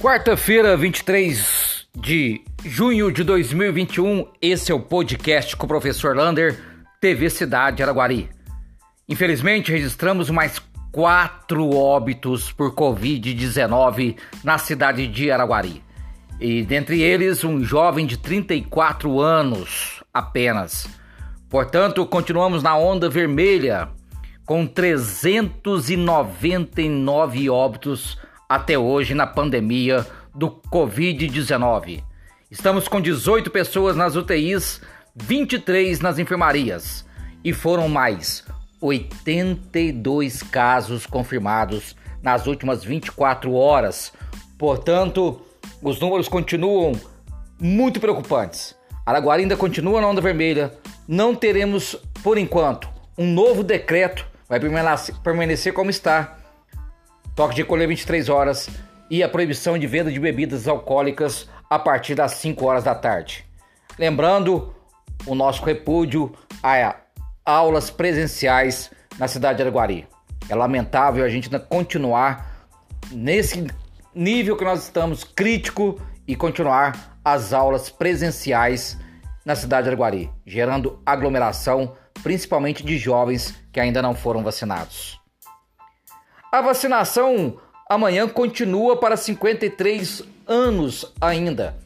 Quarta-feira, 23 de junho de 2021, esse é o podcast com o professor Lander, TV Cidade Araguari. Infelizmente, registramos mais quatro óbitos por Covid-19 na cidade de Araguari. E dentre eles, um jovem de 34 anos apenas. Portanto, continuamos na onda vermelha, com 399 óbitos até hoje na pandemia do Covid-19. Estamos com 18 pessoas nas UTIs, 23 nas enfermarias e foram mais 82 casos confirmados nas últimas 24 horas. Portanto, os números continuam muito preocupantes. Araguari ainda continua na onda vermelha. Não teremos, por enquanto, um novo decreto. Vai permanecer como está toque de colher 23 horas e a proibição de venda de bebidas alcoólicas a partir das 5 horas da tarde. Lembrando o nosso repúdio a aulas presenciais na cidade de Araguari. É lamentável a gente continuar nesse nível que nós estamos crítico e continuar as aulas presenciais na cidade de Araguari, gerando aglomeração, principalmente de jovens que ainda não foram vacinados. A vacinação amanhã continua para 53 anos ainda,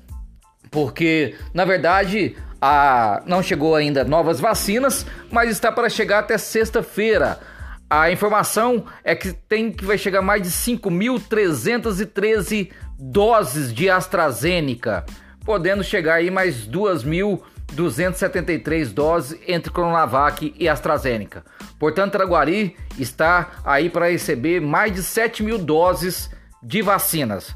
porque na verdade a, não chegou ainda novas vacinas, mas está para chegar até sexta-feira. A informação é que tem que vai chegar mais de 5.313 doses de AstraZeneca, podendo chegar aí mais 2.273 doses entre Coronavac e AstraZeneca. Portanto, Araguari está aí para receber mais de 7 mil doses de vacinas.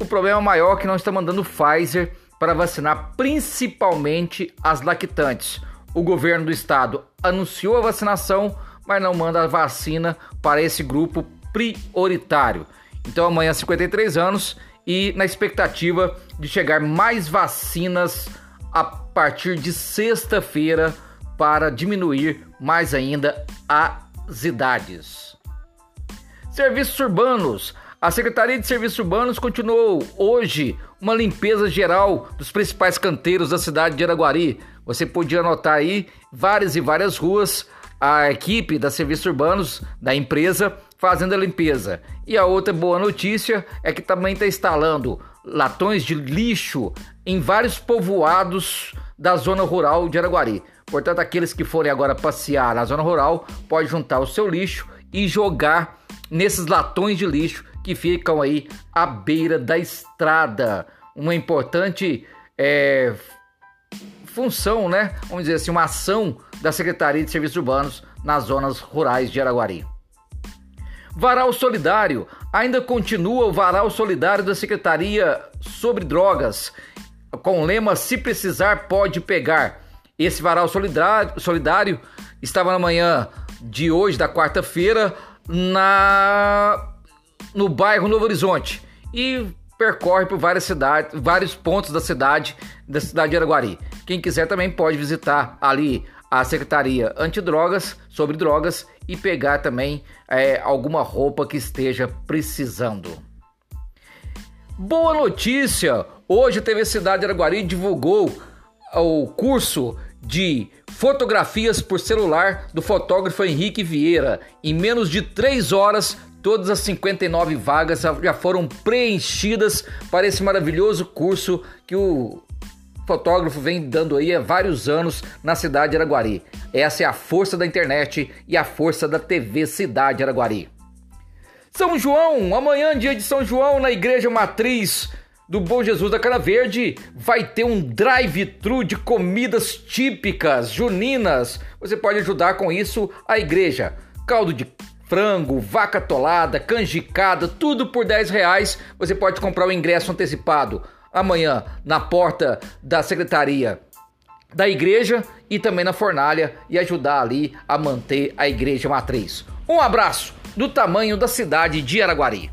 O problema maior é que não está mandando Pfizer para vacinar principalmente as lactantes. O governo do estado anunciou a vacinação, mas não manda a vacina para esse grupo prioritário. Então amanhã 53 anos e na expectativa de chegar mais vacinas a partir de sexta-feira para diminuir mais ainda as idades. Serviços urbanos. A Secretaria de Serviços Urbanos continuou hoje uma limpeza geral dos principais canteiros da cidade de Araguari. Você podia notar aí várias e várias ruas, a equipe da Serviços Urbanos da empresa fazendo a limpeza. E a outra boa notícia é que também está instalando latões de lixo em vários povoados da zona rural de Araguari. Portanto, aqueles que forem agora passear na zona rural, pode juntar o seu lixo e jogar nesses latões de lixo que ficam aí à beira da estrada. Uma importante é, função, né? Vamos dizer assim, uma ação da Secretaria de Serviços Urbanos nas zonas rurais de Araguari. Varal Solidário. Ainda continua o Varal Solidário da Secretaria sobre Drogas, com o lema Se precisar, pode pegar. Esse varal solidário, solidário estava na manhã de hoje, da quarta-feira, na no bairro Novo Horizonte e percorre por várias cidades, vários pontos da cidade, da cidade de Araguari. Quem quiser também pode visitar ali a Secretaria Antidrogas, sobre drogas e pegar também é, alguma roupa que esteja precisando. Boa notícia! Hoje a TV Cidade de Araguari divulgou o curso de fotografias por celular do fotógrafo Henrique Vieira. Em menos de 3 horas, todas as 59 vagas já foram preenchidas para esse maravilhoso curso que o fotógrafo vem dando aí há vários anos na cidade de Araguari. Essa é a força da internet e a força da TV Cidade Araguari. São João, amanhã, dia de São João, na Igreja Matriz do Bom Jesus da Cara Verde vai ter um drive-thru de comidas típicas juninas. Você pode ajudar com isso a igreja. Caldo de frango, vaca tolada, canjicada, tudo por 10 reais. Você pode comprar o ingresso antecipado amanhã na porta da secretaria da igreja e também na fornalha e ajudar ali a manter a igreja matriz. Um abraço do tamanho da cidade de Araguari.